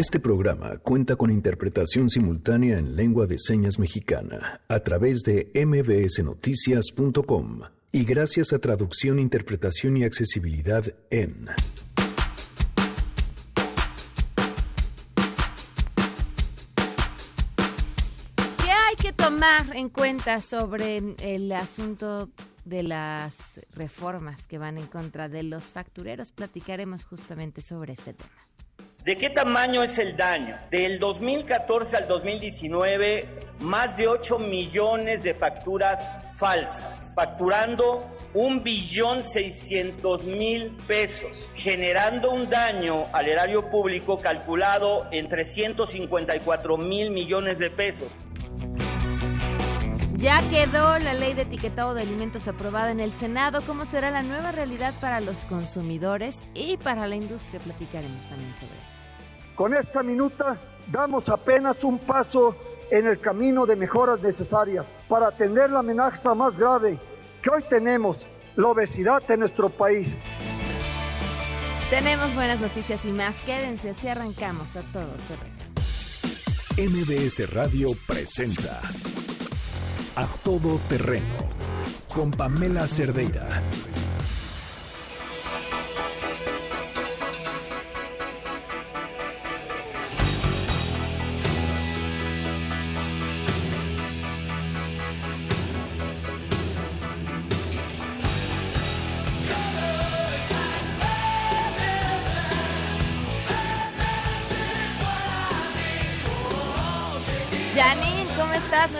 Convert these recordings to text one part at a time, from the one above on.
Este programa cuenta con interpretación simultánea en lengua de señas mexicana a través de mbsnoticias.com y gracias a traducción, interpretación y accesibilidad en... ¿Qué hay que tomar en cuenta sobre el asunto de las reformas que van en contra de los factureros? Platicaremos justamente sobre este tema. ¿De qué tamaño es el daño? Del 2014 al 2019, más de 8 millones de facturas falsas, facturando un billón seiscientos mil pesos, generando un daño al erario público calculado en 354 mil millones de pesos. Ya quedó la ley de etiquetado de alimentos aprobada en el Senado. ¿Cómo será la nueva realidad para los consumidores y para la industria? Platicaremos también sobre esto. Con esta minuta damos apenas un paso en el camino de mejoras necesarias para atender la amenaza más grave que hoy tenemos, la obesidad en nuestro país. Tenemos buenas noticias y más. Quédense, así arrancamos a todo terreno. MBS Radio presenta A Todo Terreno con Pamela Cerdeira.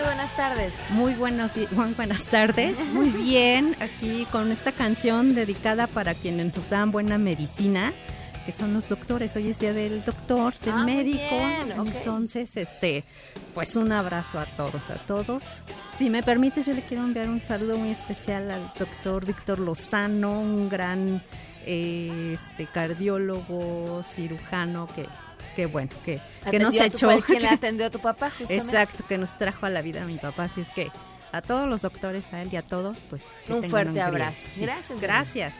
Muy buenas tardes. Muy buenos, muy buenas tardes. Muy bien, aquí con esta canción dedicada para quienes nos dan buena medicina, que son los doctores. Hoy es día del doctor, del Ah, médico. Entonces, este, pues un abrazo a todos, a todos. Si me permite, yo le quiero enviar un saludo muy especial al doctor Víctor Lozano, un gran eh, este cardiólogo, cirujano que que bueno, que, que nos a tu- echó fue el quien le atendió a tu papá, justamente. Exacto, que nos trajo a la vida a mi papá. Así es que a todos los doctores, a él y a todos, pues que Un fuerte día. abrazo. Gracias, Gracias.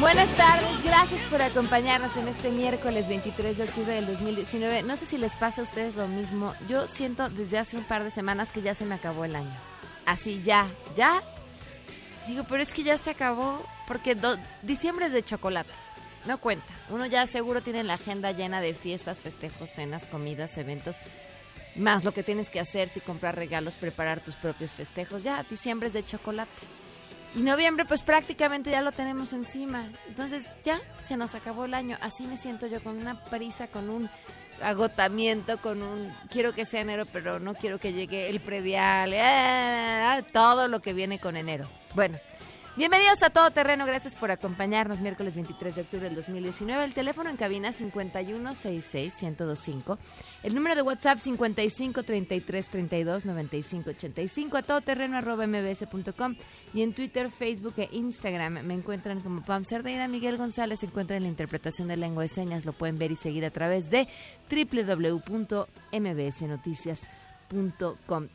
Buenas tardes, gracias por acompañarnos en este miércoles 23 de octubre del 2019. No sé si les pasa a ustedes lo mismo. Yo siento desde hace un par de semanas que ya se me acabó el año. Así, ya, ya. Digo, pero es que ya se acabó porque do- diciembre es de chocolate. No cuenta. Uno ya seguro tiene la agenda llena de fiestas, festejos, cenas, comidas, eventos. Más lo que tienes que hacer si comprar regalos, preparar tus propios festejos. Ya, diciembre es de chocolate. Y noviembre, pues prácticamente ya lo tenemos encima. Entonces ya se nos acabó el año. Así me siento yo, con una prisa, con un agotamiento, con un quiero que sea enero, pero no quiero que llegue el predial, eh, todo lo que viene con enero. Bueno, bienvenidos a Todo Terreno, gracias por acompañarnos miércoles 23 de octubre del 2019. El teléfono en cabina 5166-1025. El número de WhatsApp 5533329585. A todoterreno arroba mbs.com. Y en Twitter, Facebook e Instagram me encuentran como Pam Cerdeira. Miguel González se encuentra en la interpretación de lengua de señas. Lo pueden ver y seguir a través de www.mbsnoticias.com.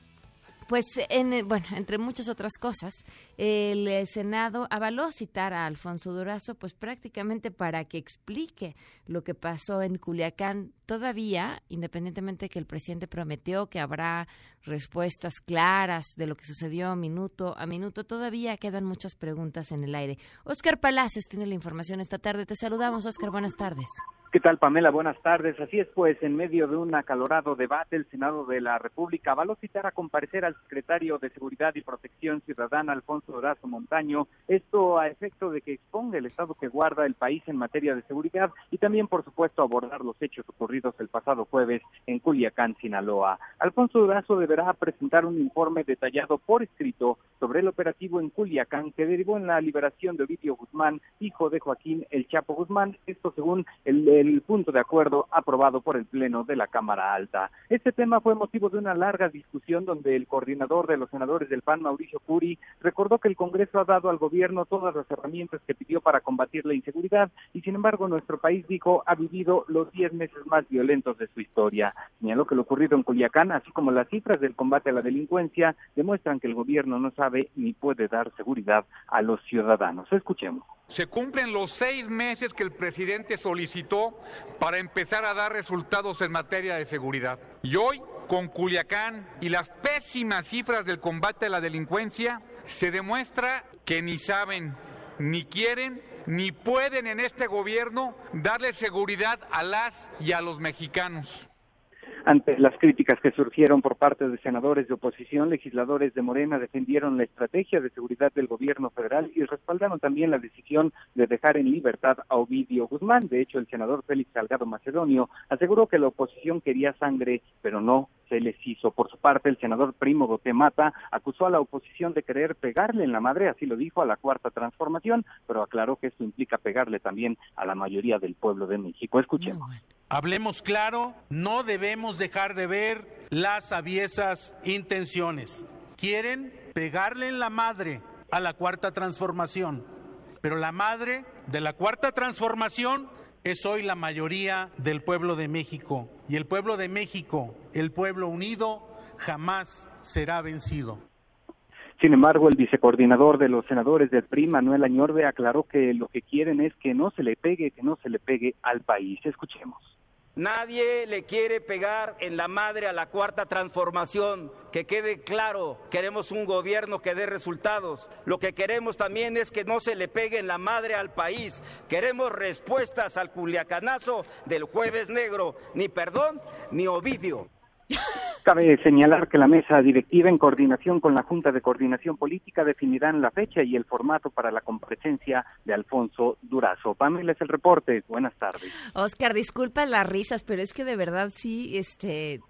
Pues, en, eh, bueno, entre muchas otras cosas, el eh, Senado avaló citar a Alfonso Durazo, pues prácticamente para que explique lo que pasó en Culiacán. Todavía, independientemente de que el presidente prometió que habrá respuestas claras de lo que sucedió minuto a minuto, todavía quedan muchas preguntas en el aire. Oscar Palacios tiene la información esta tarde. Te saludamos, Oscar. Buenas tardes. ¿Qué tal, Pamela? Buenas tardes. Así es, pues, en medio de un acalorado debate, el Senado de la República avaló citar a comparecer al secretario de Seguridad y Protección Ciudadana, Alfonso Durazo Montaño, esto a efecto de que exponga el estado que guarda el país en materia de seguridad y también, por supuesto, abordar los hechos ocurridos el pasado jueves en Culiacán, Sinaloa. Alfonso Durazo deberá presentar un informe detallado por escrito sobre el operativo en Culiacán que derivó en la liberación de Ovidio Guzmán, hijo de Joaquín El Chapo Guzmán, esto según el, el punto de acuerdo aprobado por el Pleno de la Cámara Alta. Este tema fue motivo de una larga discusión donde el coordinador de los senadores del PAN, Mauricio Curi, recordó que el Congreso ha dado al gobierno todas las herramientas que pidió para combatir la inseguridad y sin embargo nuestro país, dijo, ha vivido los 10 meses más violentos de su historia. Señaló que lo ocurrido en Culiacán, así como las cifras del combate a la delincuencia, demuestran que el gobierno no sabe ni puede dar seguridad a los ciudadanos. Escuchemos. Se cumplen los seis meses que el presidente solicitó para empezar a dar resultados en materia de seguridad. Y hoy, con Culiacán y las pésimas cifras del combate a la delincuencia, se demuestra que ni saben, ni quieren, ni pueden en este gobierno darle seguridad a las y a los mexicanos. Ante las críticas que surgieron por parte de senadores de oposición, legisladores de Morena defendieron la estrategia de seguridad del gobierno federal y respaldaron también la decisión de dejar en libertad a Ovidio Guzmán. De hecho, el senador Félix Salgado Macedonio aseguró que la oposición quería sangre, pero no se les hizo. Por su parte, el senador Primo Gotemata acusó a la oposición de querer pegarle en la madre, así lo dijo, a la cuarta transformación, pero aclaró que esto implica pegarle también a la mayoría del pueblo de México. Escuchemos. Hablemos claro, no debemos dejar de ver las aviesas intenciones. Quieren pegarle en la madre a la cuarta transformación, pero la madre de la cuarta transformación es hoy la mayoría del pueblo de México. Y el pueblo de México, el pueblo unido, jamás será vencido. Sin embargo, el vicecoordinador de los senadores del PRI, Manuel Añorbe, aclaró que lo que quieren es que no se le pegue, que no se le pegue al país. Escuchemos. Nadie le quiere pegar en la madre a la cuarta transformación. Que quede claro, queremos un gobierno que dé resultados. Lo que queremos también es que no se le pegue en la madre al país. Queremos respuestas al culiacanazo del jueves negro. Ni perdón, ni Ovidio. Cabe señalar que la mesa directiva, en coordinación con la Junta de Coordinación Política, definirán la fecha y el formato para la comparecencia de Alfonso Durazo. Pamela es el reporte. Buenas tardes. Oscar, disculpa las risas, pero es que de verdad sí, este.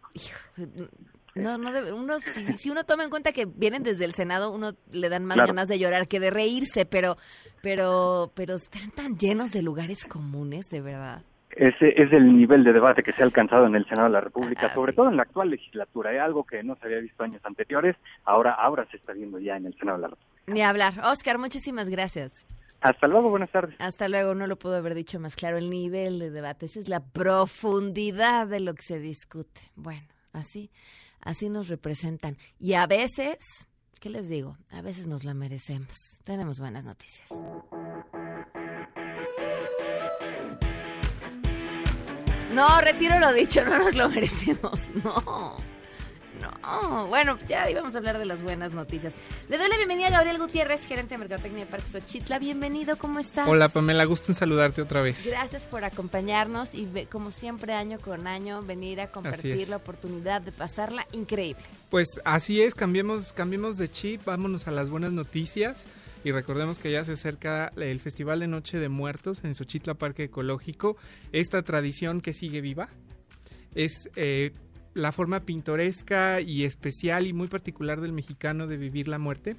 No, no debe, uno, si, uno toma en cuenta que vienen desde el Senado, uno le dan más ganas de llorar que de reírse, pero, pero, pero están tan llenos de lugares comunes, de verdad. Ese es el nivel de debate que se ha alcanzado en el Senado de la República, ah, sobre todo en la actual legislatura. Es algo que no se había visto años anteriores, ahora, ahora se está viendo ya en el Senado de la República. Ni hablar. Oscar, muchísimas gracias. Hasta luego, buenas tardes. Hasta luego, no lo puedo haber dicho más claro. El nivel de debate, esa es la profundidad de lo que se discute. Bueno, así, así nos representan. Y a veces, ¿qué les digo? A veces nos la merecemos. Tenemos buenas noticias. No, retiro lo dicho, no nos lo merecemos. No. No, bueno, ya íbamos a hablar de las buenas noticias. Le doy la bienvenida a Gabriel Gutiérrez, gerente de Mercadotecnia de Parques Ochitla. Bienvenido, ¿cómo estás? Hola, Pamela, gusto en saludarte otra vez. Gracias por acompañarnos y como siempre, año con año, venir a compartir la oportunidad de pasarla increíble. Pues así es, cambiemos, cambiemos de chip, vámonos a las buenas noticias. Y recordemos que ya se acerca el Festival de Noche de Muertos en Xochitla Parque Ecológico. Esta tradición que sigue viva es eh, la forma pintoresca y especial y muy particular del mexicano de vivir la muerte.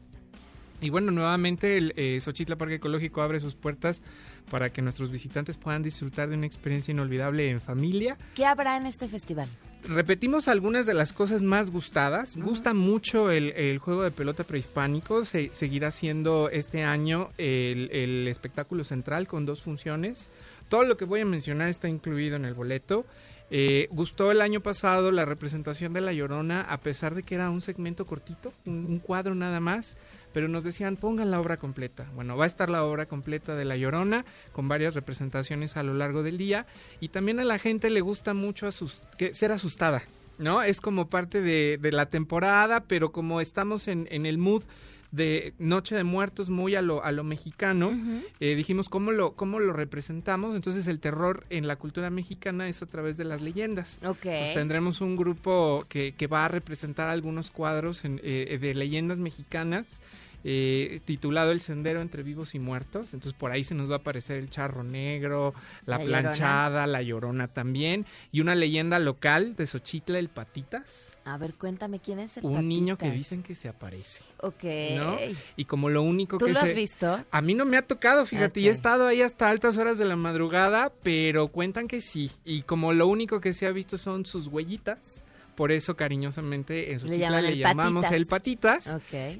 Y bueno, nuevamente el eh, Xochitla Parque Ecológico abre sus puertas para que nuestros visitantes puedan disfrutar de una experiencia inolvidable en familia. ¿Qué habrá en este festival? Repetimos algunas de las cosas más gustadas. Gusta mucho el, juego de pelota prehispánico. Se, seguirá siendo este año el, espectáculo central con dos funciones. Todo lo que voy a mencionar está incluido en el boleto. Eh, gustó el año pasado la representación de La Llorona, a pesar de que era un segmento cortito, un cuadro nada más pero nos decían pongan la obra completa. Bueno, va a estar la obra completa de La Llorona con varias representaciones a lo largo del día y también a la gente le gusta mucho ser asustada, ¿no? Es como parte de, la temporada, pero como estamos en, el mood de Noche de Muertos muy a lo, a lo mexicano, eh, dijimos cómo lo, cómo lo representamos, entonces el terror en la cultura mexicana es a través de las leyendas. Okay. tendremos un grupo que, que, va a representar algunos cuadros eh, de leyendas mexicanas eh, titulado El Sendero entre Vivos y Muertos. Entonces por ahí se nos va a aparecer el charro negro, la, planchada, la llorona también. Y una leyenda local de Xochitla, el Patitas. A ver, cuéntame quién es el Un niño que dicen que se aparece. Ok. Y como lo único que... ¿Tú lo has visto? A mí no me ha tocado, fíjate, y he estado ahí hasta altas horas de la madrugada, pero cuentan que sí. Y como lo único que se ha visto son sus huellitas, por eso cariñosamente en su le, le llamamos el patitas.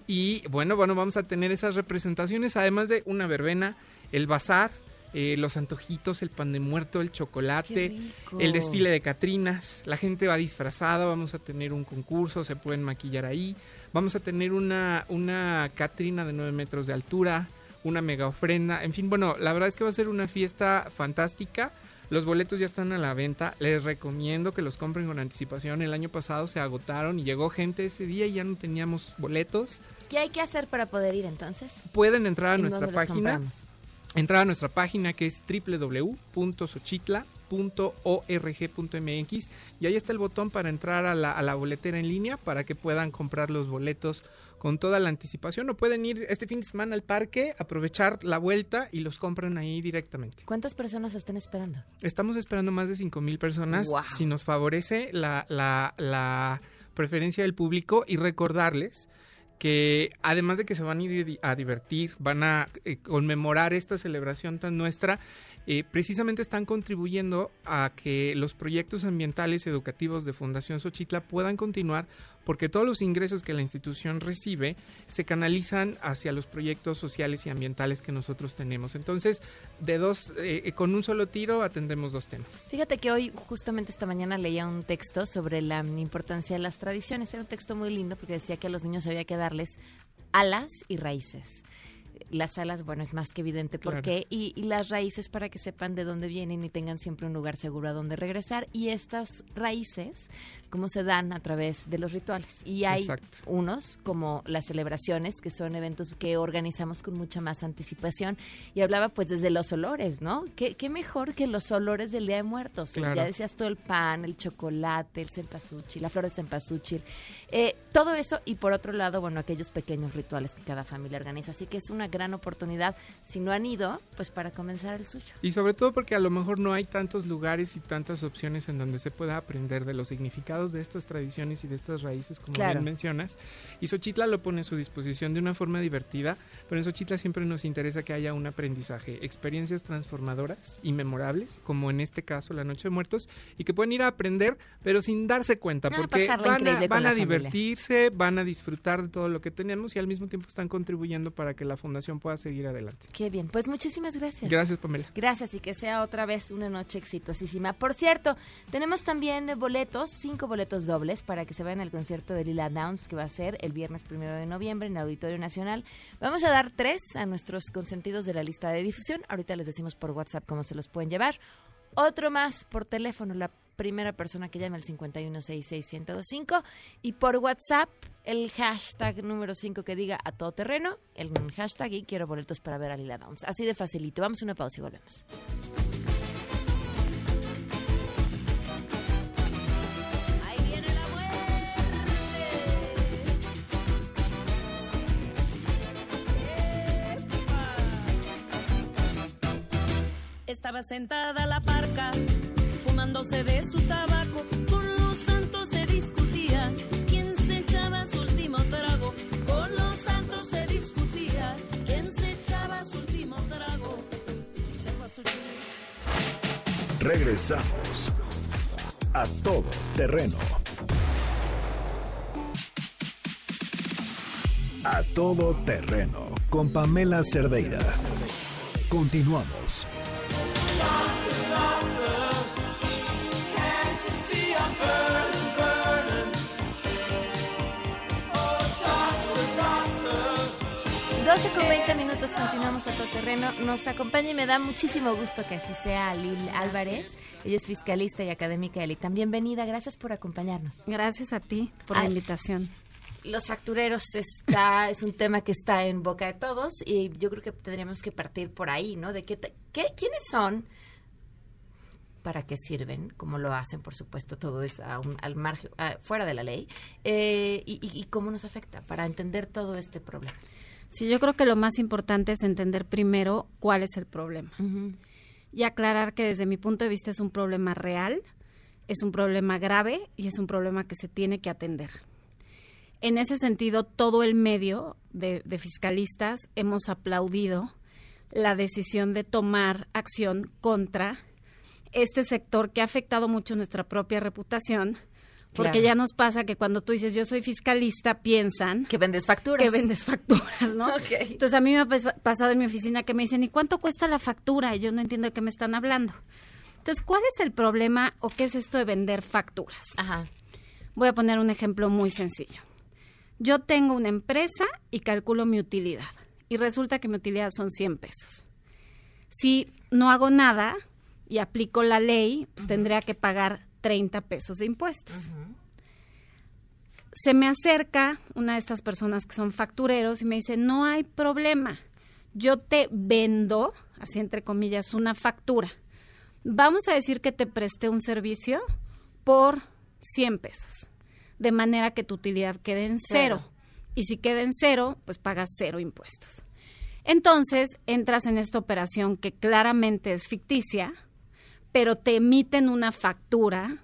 Y bueno, bueno, vamos a tener esas representaciones, además de una verbena, el bazar, eh, los antojitos, el pan de muerto, el chocolate, el desfile de Catrinas. La gente va disfrazada, vamos a tener un concurso, se pueden maquillar ahí. Vamos a tener una, una Catrina de 9 metros de altura, una mega ofrenda. En fin, bueno, la verdad es que va a ser una fiesta fantástica. Los boletos ya están a la venta. Les recomiendo que los compren con anticipación. El año pasado se agotaron y llegó gente ese día y ya no teníamos boletos. ¿Qué hay que hacer para poder ir entonces? Pueden entrar a ¿En nuestra página. Entrar a nuestra página que es www.xochitla.org.mx y ahí está el botón para entrar a la, a la boletera en línea para que puedan comprar los boletos con toda la anticipación o pueden ir este fin de semana al parque, aprovechar la vuelta y los compran ahí directamente. ¿Cuántas personas están esperando? Estamos esperando más de 5 mil personas. Wow. Si nos favorece la, la, la preferencia del público y recordarles que además de que se van a ir a divertir, van a eh, conmemorar esta celebración tan nuestra, eh, precisamente están contribuyendo a que los proyectos ambientales educativos de Fundación Xochitla puedan continuar porque todos los ingresos que la institución recibe se canalizan hacia los proyectos sociales y ambientales que nosotros tenemos. Entonces, de dos, eh, con un solo tiro atendemos dos temas. Fíjate que hoy, justamente esta mañana, leía un texto sobre la importancia de las tradiciones. Era un texto muy lindo porque decía que a los niños había que darles alas y raíces. Las alas, bueno, es más que evidente por Claro. qué, y, y las raíces para que sepan de dónde vienen y tengan siempre un lugar seguro a donde regresar. Y estas raíces, cómo se dan a través de los rituales. Y hay Exacto. unos, como las celebraciones, que son eventos que organizamos con mucha más anticipación. Y hablaba pues desde los olores, ¿no? ¿Qué, qué mejor que los olores del Día de Muertos? Claro. Ya decías todo el pan, el chocolate, el cempasúchil, la flor de cempasúchil. Eh, todo eso y por otro lado, bueno, aquellos pequeños rituales que cada familia organiza. Así que es una gran oportunidad, si no han ido, pues para comenzar el suyo. Y sobre todo porque a lo mejor no hay tantos lugares y tantas opciones en donde se pueda aprender de los significados de estas tradiciones y de estas raíces, como Claro. bien mencionas. Y Xochitla lo pone a su disposición de una forma divertida, pero en Xochitla siempre nos interesa que haya un aprendizaje, experiencias transformadoras y memorables, como en este caso la Noche de Muertos, y que pueden ir a aprender, pero sin darse cuenta, Ah, porque van a, van a familia. divertirse, van a disfrutar de todo lo que tenemos y al mismo tiempo están contribuyendo para que la fundación pueda seguir adelante. Qué bien, pues muchísimas gracias. Gracias, Pamela. Gracias y que sea otra vez una noche exitosísima. Por cierto, tenemos también boletos, cinco boletos dobles para que se vayan al concierto de Lila Downs que va a ser el viernes primero de noviembre en el Auditorio Nacional. Vamos a dar tres a nuestros consentidos de la lista de difusión. Ahorita les decimos por WhatsApp cómo se los pueden llevar. Otro más por teléfono, la primera persona que llame al 5166125 y por WhatsApp el hashtag número 5 que diga a todo terreno, el hashtag y quiero boletos para ver a Lila Downs. Así de facilito. Vamos a una pausa y volvemos. Estaba sentada la parca, fumándose de su tabaco. Con los santos se discutía quién se echaba su último trago. Con los santos se discutía quién se echaba su último trago. A Regresamos a todo terreno. A todo terreno con Pamela Cerdeira. Continuamos. Con 20 minutos, continuamos a todo terreno. Nos acompaña y me da muchísimo gusto que así sea Lil Álvarez. Ella es fiscalista y académica de LITAM. Bienvenida, gracias por acompañarnos. Gracias a ti por la invitación. Los factureros está, es un tema que está en boca de todos y yo creo que tendríamos que partir por ahí, ¿no? De qué, qué- quiénes son, para qué sirven, cómo lo hacen, por supuesto, todo es a un- al margen, a- fuera de la ley, eh, y, y- y cómo nos afecta para entender todo este problema. Sí, yo creo que lo más importante es entender primero cuál es el problema y aclarar que desde mi punto de vista es un problema real, es un problema grave y es un problema que se tiene que atender. En ese sentido, todo el medio de, de fiscalistas hemos aplaudido la decisión de tomar acción contra este sector que ha afectado mucho nuestra propia reputación Porque Claro. ya nos pasa que cuando tú dices yo soy fiscalista, piensan Que vendes facturas. que vendes facturas, ¿no? Entonces a mí me ha pas- pasado en mi oficina que me dicen, ¿y cuánto cuesta la factura? Y yo no entiendo de qué me están hablando. Entonces, ¿cuál es el problema o qué es esto de vender facturas? Ajá. Voy a poner un ejemplo muy sencillo. Yo tengo una empresa y calculo mi utilidad. Y resulta que mi utilidad son 100 pesos. Si no hago nada y aplico la ley, pues tendría que pagar 30 pesos de impuestos. Se me acerca una de estas personas que son factureros y me dice, no hay problema, yo te vendo, así entre comillas, una factura. Vamos a decir que te presté un servicio por 100 pesos, de manera que tu utilidad quede en cero. Y si queda en cero, pues pagas cero impuestos. Entonces entras en esta operación que claramente es ficticia, pero te emiten una factura,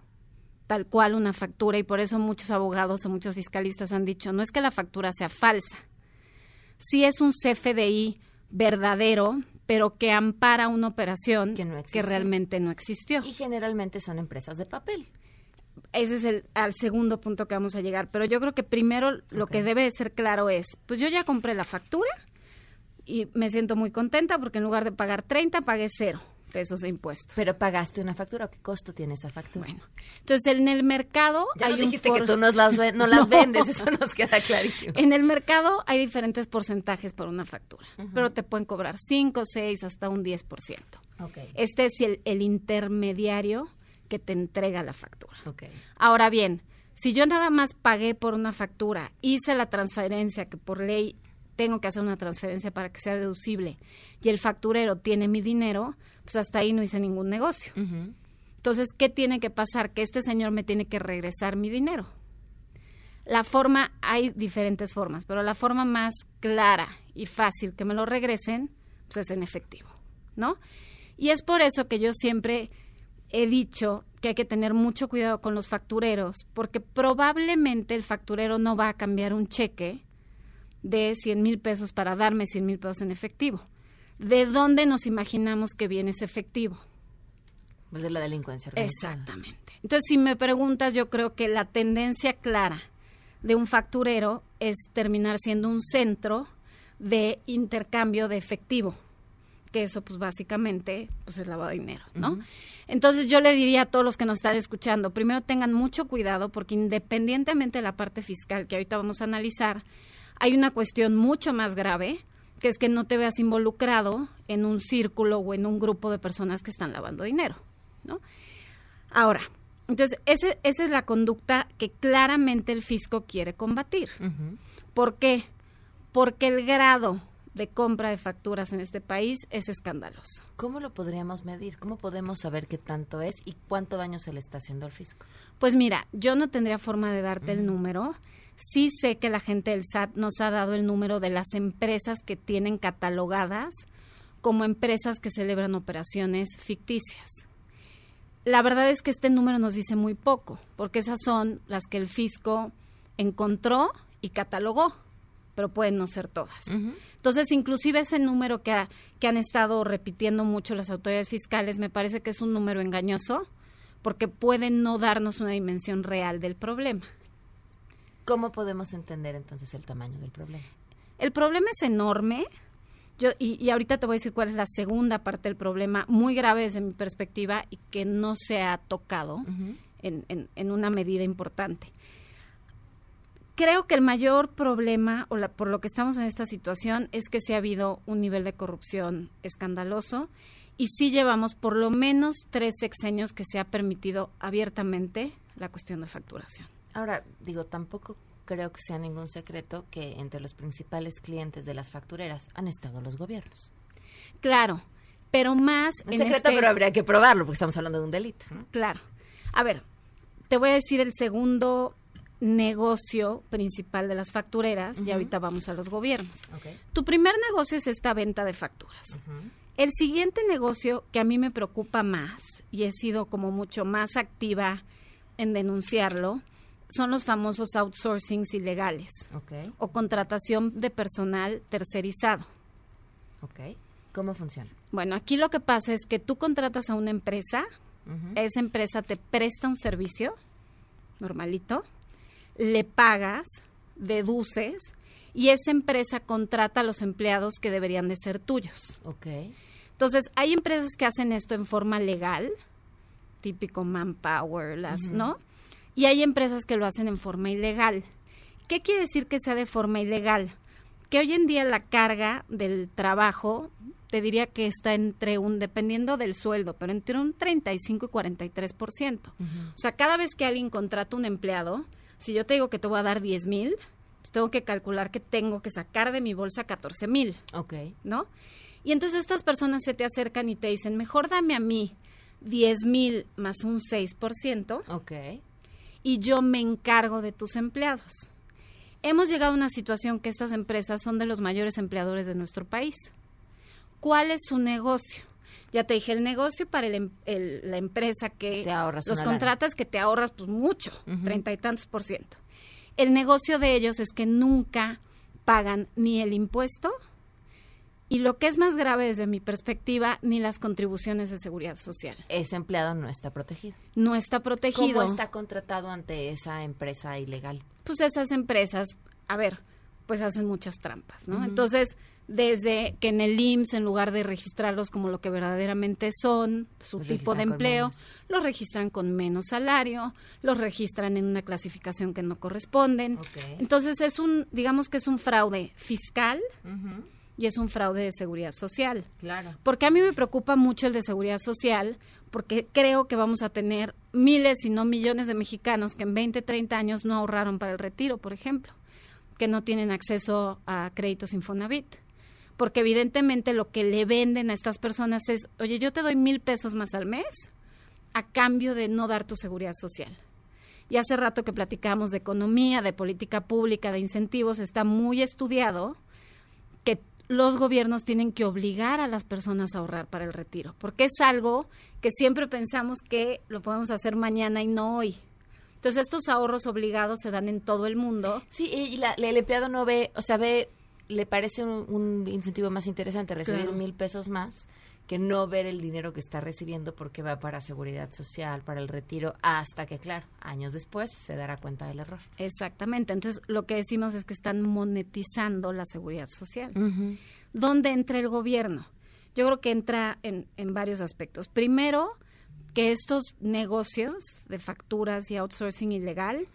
tal cual una factura, y por eso muchos abogados o muchos fiscalistas han dicho, no es que la factura sea falsa, sí es un CFDI verdadero, pero que ampara una operación Que no que existió. realmente no existió. Y generalmente son empresas de papel. Ese es el al segundo punto que vamos a llegar. Pero yo creo que primero lo que debe de ser claro es, pues yo ya compré la factura y me siento muy contenta porque en lugar de pagar 30, pagué cero pesos de impuestos. Pero pagaste una factura. ¿Qué costo tiene esa factura? bueno, entonces en el mercado ya hay nos dijiste por- que tú nos las, ve- no las No. vendes. Eso nos queda clarísimo. En el mercado hay diferentes porcentajes por una factura, pero te pueden cobrar 5, 6, hasta un 10%. Ok. Este es el, el intermediario que te entrega la factura. Ok. Ahora bien, si yo nada más pagué por una factura, hice la transferencia, que por ley tengo que hacer una transferencia para que sea deducible, y el facturero tiene mi dinero, pues hasta ahí no hice ningún negocio. Entonces, ¿qué tiene que pasar? Que este señor me tiene que regresar mi dinero. La forma, hay diferentes formas, pero la forma más clara y fácil que me lo regresen, pues es en efectivo, ¿no? Y es por eso que yo siempre he dicho que hay que tener mucho cuidado con los factureros, porque probablemente el facturero no va a cambiar un cheque de 100 mil pesos para darme 100 mil pesos en efectivo. ¿De dónde nos imaginamos que viene ese efectivo? Pues de la delincuencia organizada. Exactamente. Entonces, si me preguntas, yo creo que la tendencia clara de un facturero es terminar siendo un centro de intercambio de efectivo, que eso pues básicamente pues es lavado de dinero, ¿no? Entonces yo le diría a todos los que nos están escuchando, primero tengan mucho cuidado porque independientemente de la parte fiscal que ahorita vamos a analizar, hay una cuestión mucho más grave, que es que no te veas involucrado en un círculo o en un grupo de personas que están lavando dinero, ¿no? Ahora, entonces, ese- esa es la conducta que claramente el fisco quiere combatir. ¿Por qué? Porque el grado de compra de facturas en este país es escandaloso. ¿Cómo lo podríamos medir? ¿Cómo podemos saber qué tanto es y cuánto daño se le está haciendo al fisco? Pues mira, yo no tendría forma de darte el número. Sí sé que la gente del SAT nos ha dado el número de las empresas que tienen catalogadas como empresas que celebran operaciones ficticias. La verdad es que este número nos dice muy poco, porque esas son las que el fisco encontró y catalogó, pero pueden no ser todas. Entonces, inclusive ese número que, ha- que han estado repitiendo mucho las autoridades fiscales me parece que es un número engañoso porque puede no darnos una dimensión real del problema. ¿Cómo podemos entender entonces el tamaño del problema? El problema es enorme. Yo, y, y ahorita te voy a decir cuál es la segunda parte del problema, muy grave desde mi perspectiva y que no se ha tocado en, en- en una medida importante. Creo que el mayor problema, o la- por lo que estamos en esta situación, es que sí ha habido un nivel de corrupción escandaloso y sí llevamos por lo menos tres sexenios que se ha permitido abiertamente la cuestión de facturación. Ahora, digo, tampoco creo que sea ningún secreto que entre los principales clientes de las factureras han estado los gobiernos. Claro, pero más Es en secreto, este- pero habría que probarlo porque estamos hablando de un delito. ¿no? Claro. A ver, te voy a decir el segundo negocio principal de las factureras y ahorita vamos a los gobiernos. Tu primer negocio es esta venta de facturas. El siguiente negocio que a mí me preocupa más y he sido como mucho más activa en denunciarlo son los famosos outsourcings ilegales o contratación de personal tercerizado. ¿Cómo funciona? Bueno, aquí lo que pasa es que tú contratas a una empresa, esa empresa te presta un servicio normalito, le pagas, deduces y esa empresa contrata a los empleados que deberían de ser tuyos. Ok. Entonces, hay empresas que hacen esto en forma legal, típico manpower, las. ¿no? Y hay empresas que lo hacen en forma ilegal. ¿Qué quiere decir que sea de forma ilegal? Que hoy en día la carga del trabajo, te diría que está entre un, dependiendo del sueldo, pero entre un 35 y 43%. O sea, cada vez que alguien contrata un empleado, si yo te digo que te voy a dar 10 mil, pues tengo que calcular que tengo que sacar de mi bolsa 14 mil. Ok. ¿No? Y entonces estas personas se te acercan y te dicen, mejor dame a mí 10 mil más un 6%. Ok. Y yo me encargo de tus empleados. Hemos llegado a una situación que estas empresas son de los mayores empleadores de nuestro país. ¿Cuál es su negocio? Ya te dije, el negocio para el em- el- la empresa que Te ahorras los lana. contratas que te ahorras pues mucho, treinta y tantos por ciento. El negocio de ellos es que nunca pagan ni el impuesto y lo que es más grave desde mi perspectiva, ni las contribuciones de seguridad social. Ese empleado no está protegido. No está protegido. ¿Cómo está contratado ante esa empresa ilegal? pues esas empresas, a ver, pues hacen muchas trampas, ¿no? Entonces, desde que en el IMSS, en lugar de registrarlos como lo que verdaderamente son, su Los tipo de empleo, los registran con menos salario, los registran en una clasificación que no corresponden. Entonces, es un, digamos que es un fraude fiscal y es un fraude de seguridad social. Claro. Porque a mí me preocupa mucho el de seguridad social, porque creo que vamos a tener miles, si no millones de mexicanos que en 20, 30 años no ahorraron para el retiro, por ejemplo, que no tienen acceso a créditos Infonavit. Porque evidentemente lo que le venden a estas personas es, oye, yo te doy mil pesos más al mes a cambio de no dar tu seguridad social. Y hace rato que platicamos de economía, de política pública, de incentivos, está muy estudiado que los gobiernos tienen que obligar a las personas a ahorrar para el retiro, porque es algo que siempre pensamos que lo podemos hacer mañana y no hoy. Entonces estos ahorros obligados se dan en todo el mundo. Sí, y la- el empleado no ve, o sea, ve, le parece un, un incentivo más interesante recibir Claro. mil pesos más que no ver el dinero que está recibiendo porque va para seguridad social, para el retiro, hasta que, claro, años después se dará cuenta del error. Exactamente. Entonces lo que decimos es que están monetizando la seguridad social. ¿Dónde entra el gobierno? Yo creo que entra en, en varios aspectos. Primero, que estos negocios de facturas y outsourcing ilegal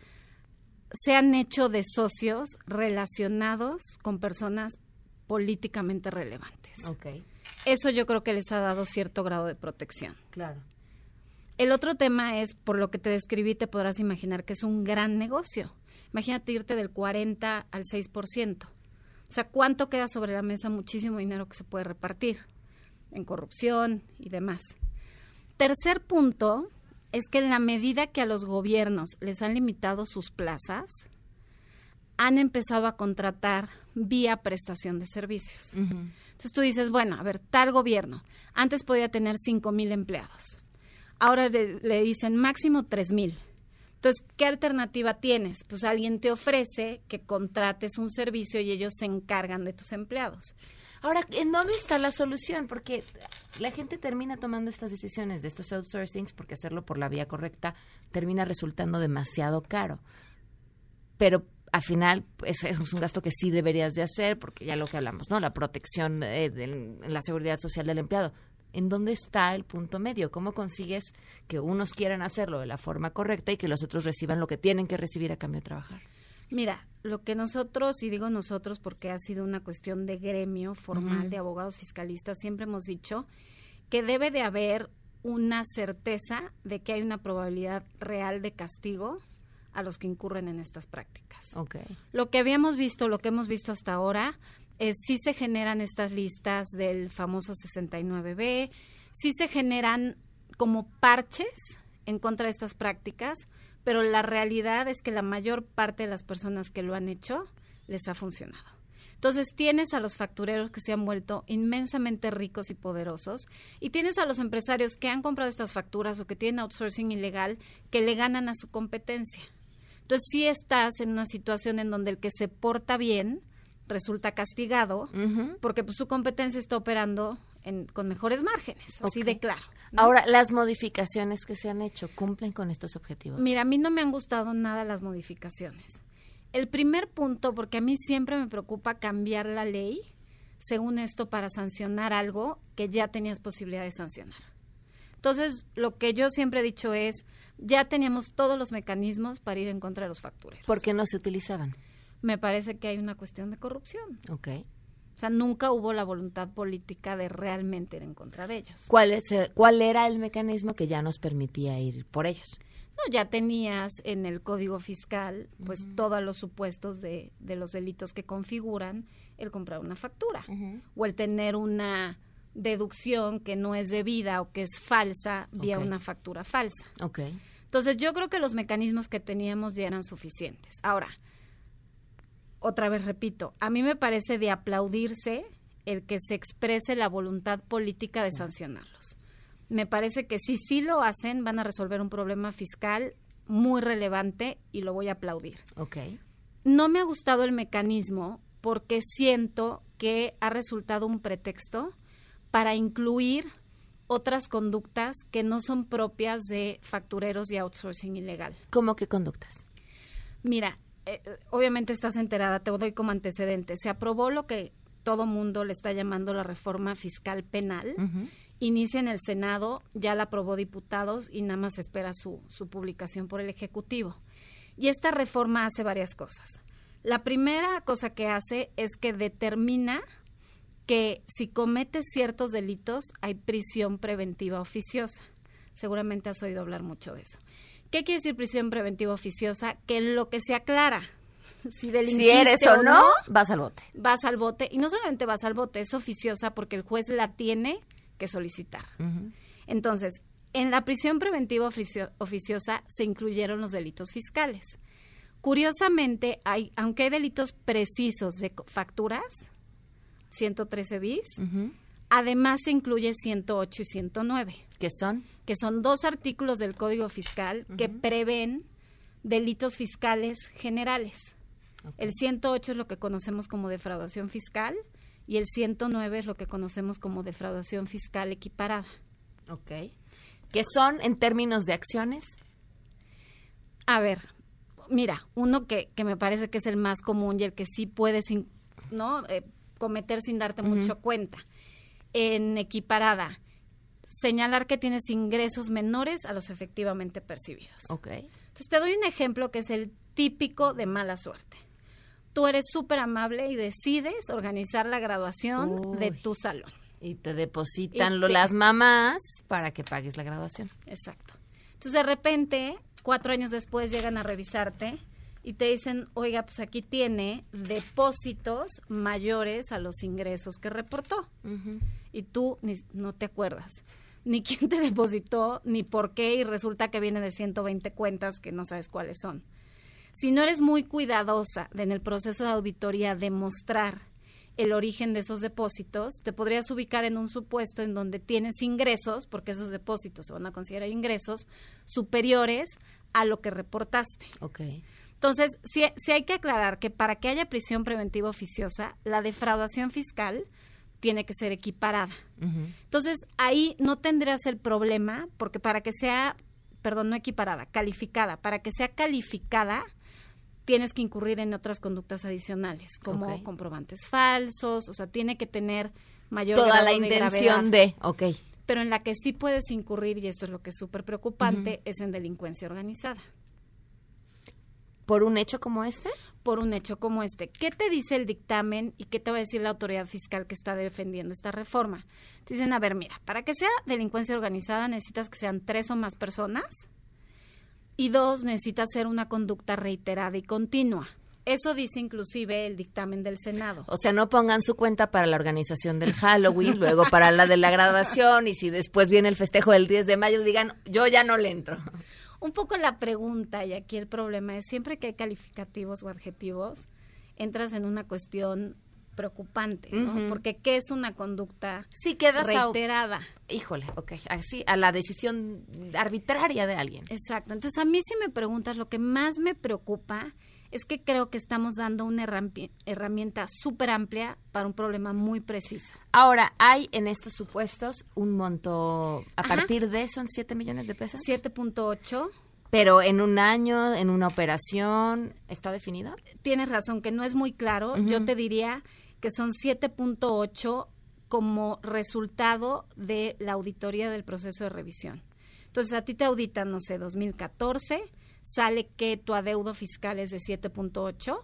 se han hecho de socios relacionados con personas políticamente relevantes. Ok, Eso yo creo que les ha dado cierto grado de protección. claro. El otro tema es, por lo que te describí, te podrás imaginar que es un gran negocio. Imagínate irte del 40 al 6%. O sea, ¿cuánto queda sobre la mesa? Muchísimo dinero que se puede repartir en corrupción y demás. Tercer punto es que en la medida que a los gobiernos les han limitado sus plazas, han empezado a contratar vía prestación de servicios. Entonces tú dices, bueno, a ver, tal gobierno, antes podía tener cinco mil empleados. Ahora le, le dicen máximo tres mil. Entonces, ¿qué alternativa tienes? Pues alguien te ofrece que contrates un servicio y ellos se encargan de tus empleados. Ahora, ¿en dónde está la solución? Porque la gente termina tomando estas decisiones de estos outsourcings porque hacerlo por la vía correcta termina resultando demasiado caro. Pero al final pues, es un gasto que sí deberías de hacer porque ya lo que hablamos, ¿no? La protección, eh, del- la seguridad social del empleado. ¿En dónde está el punto medio? ¿Cómo consigues que unos quieran hacerlo de la forma correcta y que los otros reciban lo que tienen que recibir a cambio de trabajar? Mira, lo que nosotros, y digo nosotros porque ha sido una cuestión de gremio formal de abogados fiscalistas, siempre hemos dicho que debe de haber una certeza de que hay una probabilidad real de castigo a los que incurren en estas prácticas. Ok. Lo que habíamos visto, lo que hemos visto hasta ahora, es si se generan estas listas del famoso 69B, si se generan como parches en contra de estas prácticas, pero la realidad es que la mayor parte de las personas que lo han hecho les ha funcionado. Entonces tienes a los factureros que se han vuelto inmensamente ricos y poderosos y tienes a los empresarios que han comprado estas facturas o que tienen outsourcing ilegal que le ganan a su competencia. Entonces sí estás en una situación en donde el que se porta bien resulta castigado porque pues, su competencia está operando en- con mejores márgenes, así de claro. ¿No? Ahora, las modificaciones que se han hecho cumplen con estos objetivos. Mira, a mí no me han gustado nada las modificaciones. El primer punto, porque a mí siempre me preocupa cambiar la ley, según esto, para sancionar algo que ya tenías posibilidad de sancionar. Entonces, lo que yo siempre he dicho es, ya teníamos todos los mecanismos para ir en contra de los factureros. ¿Por qué no se utilizaban? Me parece que hay una cuestión de corrupción. Ok. O sea, nunca hubo la voluntad política de realmente ir en contra de ellos. ¿Cuál, es el- ¿Cuál era el mecanismo que ya nos permitía ir por ellos? No, ya tenías en el Código Fiscal pues todos los supuestos de, de los delitos que configuran el comprar una factura o el tener una deducción que no es debida o que es falsa vía una factura falsa. Ok. Entonces yo creo que los mecanismos que teníamos ya eran suficientes. Ahora, otra vez repito, a mí me parece de aplaudirse el que se exprese la voluntad política de sancionarlos. Me parece que si sí lo hacen, van a resolver un problema fiscal muy relevante y lo voy a aplaudir. Ok. No me ha gustado el mecanismo porque siento que ha resultado un pretexto para incluir otras conductas que no son propias de factureros y outsourcing ilegal. ¿Cómo qué conductas? Mira, eh, eh, obviamente estás enterada, te doy como antecedente. Se aprobó lo que todo mundo le está llamando la reforma fiscal penal. Inicia en el Senado, ya la aprobó diputados y nada más espera su, su publicación por el Ejecutivo. Y esta reforma hace varias cosas. La primera cosa que hace es que determina que si cometes ciertos delitos hay prisión preventiva oficiosa. Seguramente has oído hablar mucho de eso. ¿Qué quiere decir prisión preventiva oficiosa? Que en lo que se aclara, si Si eres o no, vas al bote. vas al bote. Y no solamente vas al bote, es oficiosa porque el juez la tiene que solicitar. Entonces, en la prisión preventiva oficio- oficiosa se incluyeron los delitos fiscales. Curiosamente, hay, aunque hay delitos precisos de facturas, 113 bis, además se incluye 108 y 109. ¿Qué son? Que son dos artículos del Código Fiscal que prevén delitos fiscales generales. El 108 es lo que conocemos como defraudación fiscal y el 109 es lo que conocemos como defraudación fiscal equiparada. Ok. ¿Qué son en términos de acciones? A ver, mira, uno que, que me parece que es el más común y el que sí puedes ¿no? Eh, cometer sin darte mucho cuenta. En equiparada, señalar que tienes ingresos menores a los efectivamente percibidos. Ok. Entonces te doy un ejemplo que es el típico de mala suerte. Tú eres súper amable y decides organizar la graduación de tu salón. Y te depositan Y te- las mamás para que pagues la graduación. Exacto. Entonces, de repente, cuatro años después llegan a revisarte y te dicen, oiga, pues aquí tiene depósitos mayores a los ingresos que reportó. Y tú ni- no te acuerdas ni quién te depositó, ni por qué, y resulta que viene de 120 cuentas que no sabes cuáles son. Si no eres muy cuidadosa de, en el proceso de auditoría demostrar el origen de esos depósitos, te podrías ubicar en un supuesto en donde tienes ingresos, porque esos depósitos se van a considerar ingresos, superiores a lo que reportaste. Ok. Entonces, sí, sí hay que aclarar que para que haya prisión preventiva oficiosa, la defraudación fiscal tiene que ser equiparada. Entonces, ahí no tendrías el problema, porque para que sea, perdón, no equiparada, calificada, para que sea calificada, tienes que incurrir en otras conductas adicionales, como comprobantes falsos, o sea, tiene que tener mayor Toda grado la de intención gravedad. de, ok. Pero en la que sí puedes incurrir, y esto es lo que es súper preocupante, es en delincuencia organizada. ¿Por un hecho como este? Por un hecho como este. ¿Qué te dice el dictamen y qué te va a decir la autoridad fiscal que está defendiendo esta reforma? Te dicen, a ver, mira, para que sea delincuencia organizada necesitas que sean tres o más personas y dos, necesitas ser una conducta reiterada y continua. Eso dice inclusive el dictamen del Senado. O sea, no pongan su cuenta para la organización del Halloween, luego para la de la graduación y si después viene el festejo del 10 de mayo digan, yo ya no le entro. Un poco la pregunta, y aquí el problema es siempre que hay calificativos o adjetivos, entras en una cuestión preocupante, ¿no? Porque ¿qué es una conducta Sí quedas a- reiterada? Híjole, ok, así, a la decisión arbitraria de alguien. Exacto. Entonces, a mí si me preguntas, lo que más me preocupa es que creo que estamos dando una herramienta súper amplia para un problema muy preciso. Ahora, ¿hay en estos supuestos un monto, a partir de, son 7 millones de pesos? 7.8. Pero en un año, en una operación, ¿está definido? Tienes razón, que no es muy claro. Yo te diría que son 7.8 como resultado de la auditoría del proceso de revisión. Entonces, a ti te auditan, no sé, 2014, sale que tu adeudo fiscal es de 7.8,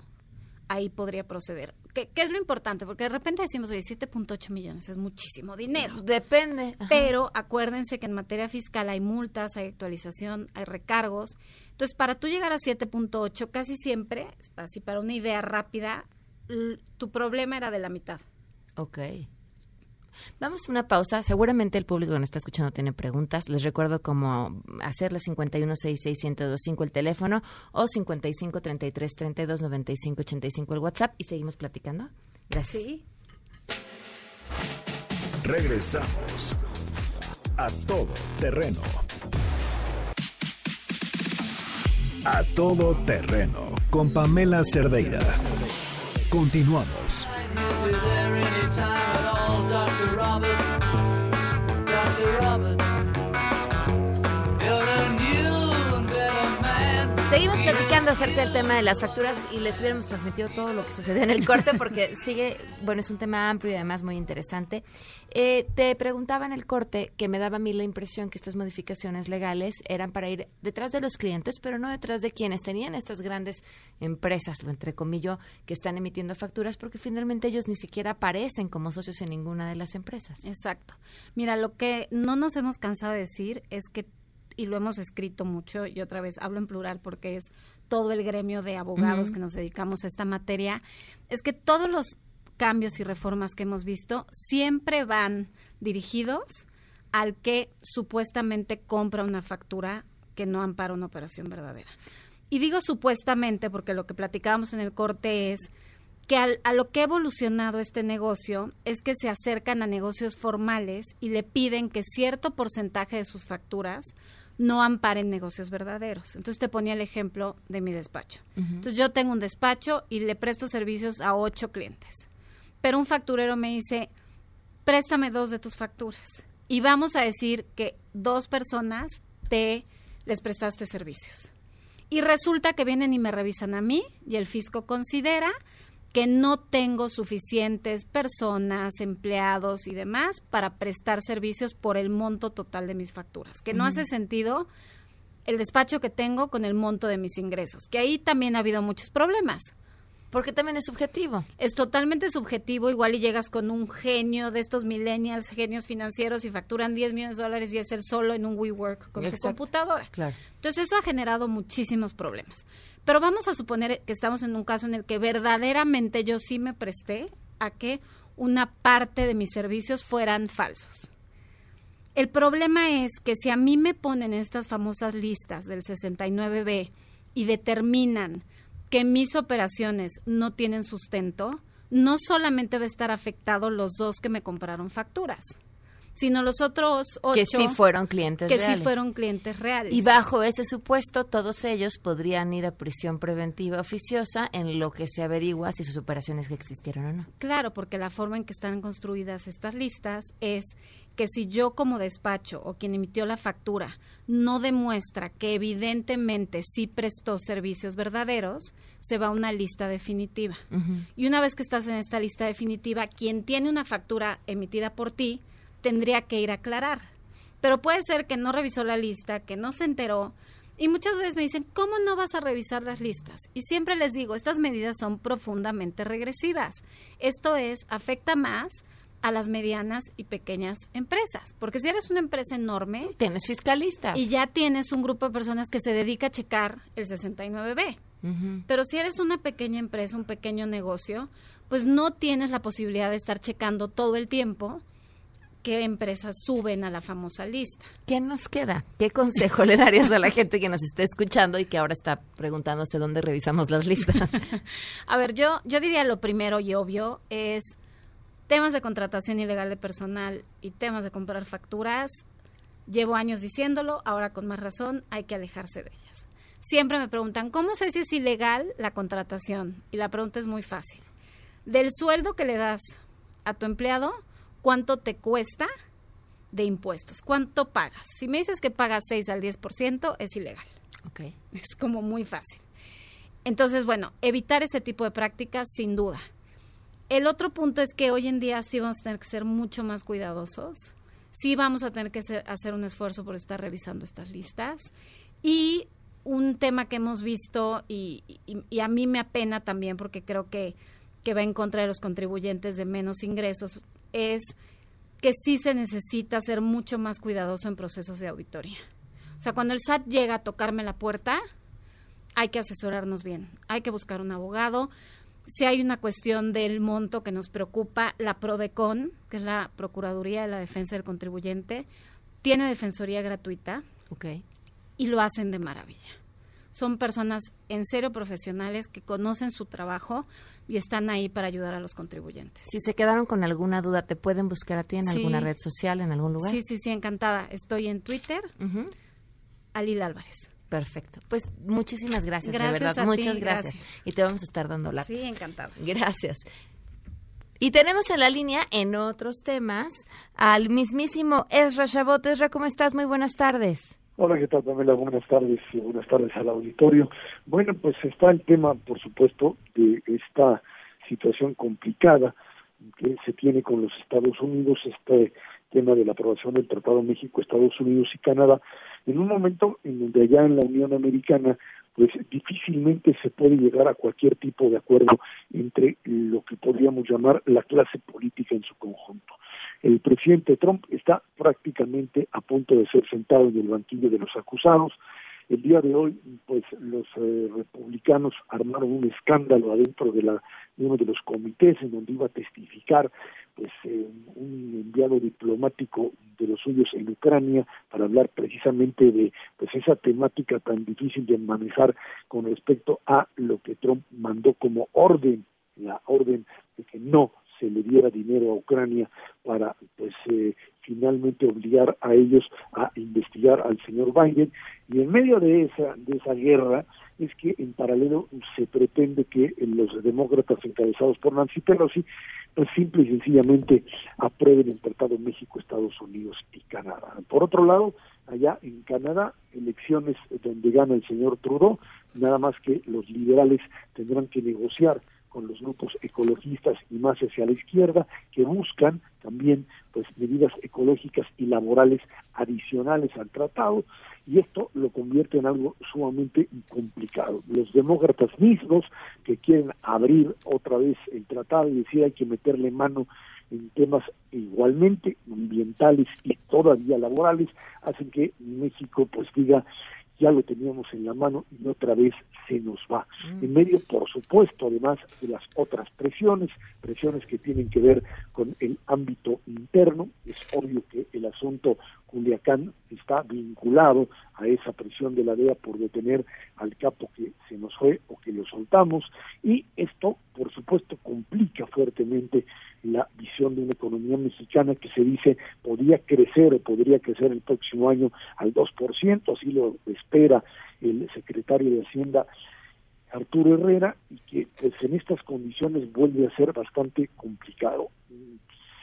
ahí podría proceder. ¿Qué, es lo importante? Porque de repente decimos, oye, 7.8 millones es muchísimo dinero. Depende. Pero acuérdense que en materia fiscal hay multas, hay actualización, hay recargos. Entonces, para tú llegar a 7.8, casi siempre, así para una idea rápida, tu problema era de la mitad. Ok. Vamos a una pausa. Seguramente el público que nos está escuchando tiene preguntas. Les recuerdo cómo hacerle 5166125 el teléfono o 5533329585 el WhatsApp y seguimos platicando. Gracias. Sí. Regresamos a todo terreno. A todo terreno con Pamela Cerdeira. Continuamos. Platicando acerca del tema de las facturas y les hubiéramos transmitido todo lo que sucede en el corte porque sigue, bueno, es un tema amplio y además muy interesante. Eh, te preguntaba en el corte que me daba a mí la impresión que estas modificaciones legales eran para ir detrás de los clientes, pero no detrás de quienes tenían estas grandes empresas, lo entre comillas, que están emitiendo facturas porque finalmente ellos ni siquiera aparecen como socios en ninguna de las empresas. Exacto. Mira, lo que no nos hemos cansado de decir es que y lo hemos escrito mucho, y otra vez hablo en plural porque es todo el gremio de abogados que nos dedicamos a esta materia, es que todos los cambios y reformas que hemos visto siempre van dirigidos al que supuestamente compra una factura que no ampara una operación verdadera. Y digo supuestamente porque lo que platicábamos en el corte es que a lo que ha evolucionado este negocio es que se acercan a negocios formales y le piden que cierto porcentaje de sus facturas no amparen negocios verdaderos. Entonces te ponía el ejemplo de mi despacho. Entonces yo tengo un despacho y le presto servicios a ocho clientes. Pero un facturero me dice, préstame dos de tus facturas. Y vamos a decir que dos personas te les prestaste servicios. Y resulta que vienen y me revisan a mí y el fisco considera que no tengo suficientes personas, empleados y demás para prestar servicios por el monto total de mis facturas, que no hace sentido el despacho que tengo con el monto de mis ingresos, que ahí también ha habido muchos problemas. Porque también es subjetivo. Es totalmente subjetivo, igual y llegas con un genio de estos millennials, genios financieros y facturan 10 millones de dólares y es el solo en un WeWork con su computadora. Claro. Entonces eso ha generado muchísimos problemas. Pero vamos a suponer que estamos en un caso en el que verdaderamente yo sí me presté a que una parte de mis servicios fueran falsos. El problema es que si a mí me ponen estas famosas listas del 69B y determinan que mis operaciones no tienen sustento, no solamente va a estar afectado los dos que me compraron facturas, sino los otros ocho que sí fueron clientes que reales. sí fueron clientes reales. Y bajo ese supuesto, todos ellos podrían ir a prisión preventiva oficiosa en lo que se averigua si sus operaciones existieron o no. Claro, porque la forma en que están construidas estas listas es que si yo como despacho o quien emitió la factura no demuestra que evidentemente sí prestó servicios verdaderos, se va a una lista definitiva. Y una vez que estás en esta lista definitiva, quien tiene una factura emitida por ti tendría que ir a aclarar. Pero puede ser que no revisó la lista, que no se enteró. Y muchas veces me dicen, ¿cómo no vas a revisar las listas? Y siempre les digo, estas medidas son profundamente regresivas. Esto es, afecta más a las medianas y pequeñas empresas. Porque si eres una empresa enorme... Tienes fiscalistas. Y ya tienes un grupo de personas que se dedica a checar el 69B. Pero si eres una pequeña empresa, un pequeño negocio, pues no tienes la posibilidad de estar checando todo el tiempo qué empresas suben a la famosa lista. ¿Qué nos queda? ¿Qué consejo le darías a la gente que nos está escuchando y que ahora está preguntándose dónde revisamos las listas? a ver, yo, yo diría lo primero y obvio es temas de contratación ilegal de personal y temas de comprar facturas. Llevo años diciéndolo, ahora con más razón hay que alejarse de ellas. siempre me preguntan, ¿cómo sé si es ilegal la contratación? Y la pregunta es muy fácil. Del sueldo que le das a tu empleado, ¿cuánto te cuesta de impuestos? ¿Cuánto pagas? Si me dices que pagas 6 al 10%, es ilegal. Ok. Es como muy fácil. Entonces, bueno, evitar ese tipo de prácticas sin duda. El otro punto es que hoy en día sí vamos a tener que ser mucho más cuidadosos. Sí vamos a tener que ser- hacer un esfuerzo por estar revisando estas listas. Y un tema que hemos visto y, y- y a mí me apena también porque creo que, que va en contra de los contribuyentes de menos ingresos es que sí se necesita ser mucho más cuidadoso en procesos de auditoría. O sea, cuando el SAT llega a tocarme la puerta, hay que asesorarnos bien, hay que buscar un abogado. Si hay una cuestión del monto que nos preocupa, la PRODECON, que es la Procuraduría de la Defensa del Contribuyente, tiene defensoría gratuita Ok. y lo hacen de maravilla. Son personas en serio profesionales que conocen su trabajo y están ahí para ayudar a los contribuyentes. Si se quedaron con alguna duda, ¿te pueden buscar a ti en Sí. alguna red social, en algún lugar? Sí, sí, sí, encantada. Estoy en Twitter, Ujú. Alil Álvarez. Perfecto. Pues muchísimas gracias, Gracias de verdad. a ti, Muchas gracias. gracias. Y te vamos a estar dando la. Sí, encantada. Gracias. Y tenemos en la línea, en otros temas, al mismísimo Ezra Shabot. Ezra, ¿cómo estás? Muy buenas tardes. Hola, ¿qué tal, Pamela? Buenas tardes y buenas tardes al auditorio. Bueno, pues está el tema, por supuesto, de esta situación complicada que se tiene con los Estados Unidos, este tema de la aprobación del Tratado México, Estados Unidos y Canadá, en un momento en donde allá en la Unión Americana, pues difícilmente se puede llegar a cualquier tipo de acuerdo entre lo que podríamos llamar la clase política en su conjunto. El presidente Trump está prácticamente a punto de ser sentado en el banquillo de los acusados. El día de hoy, pues los eh, republicanos armaron un escándalo adentro de, la, de uno de los comités en donde iba a testificar pues eh, un enviado diplomático de los suyos en Ucrania para hablar precisamente de pues esa temática tan difícil de manejar con respecto a lo que Trump mandó como orden, la orden de que no se le diera dinero a Ucrania para pues eh, finalmente obligar a ellos a investigar al señor Biden y en medio de esa de esa guerra es que en paralelo se pretende que los demócratas encabezados por Nancy Pelosi pues simple y sencillamente aprueben el Tratado México, Estados Unidos y Canadá. Por otro lado, allá en Canadá, elecciones donde gana el señor Trudeau, nada más que los liberales tendrán que negociar con los grupos ecologistas y más hacia la izquierda que buscan también pues medidas ecológicas y laborales adicionales al tratado y esto lo convierte en algo sumamente complicado. Los demócratas mismos que quieren abrir otra vez el tratado y decir hay que meterle mano en temas igualmente ambientales y todavía laborales hacen que México pues diga ya lo teníamos en la mano y otra vez se nos va. En medio, por supuesto, además de las otras presiones, presiones que tienen que ver con el ámbito interno, es obvio que el asunto Culiacán está vinculado a esa presión de la DEA por detener al capo que se nos fue o que lo soltamos y esto, por supuesto, complica fuertemente la visión de una economía mexicana que se dice podría crecer o podría crecer el próximo año al 2%, así lo espera el secretario de Hacienda Arturo Herrera y que pues en estas condiciones vuelve a ser bastante complicado.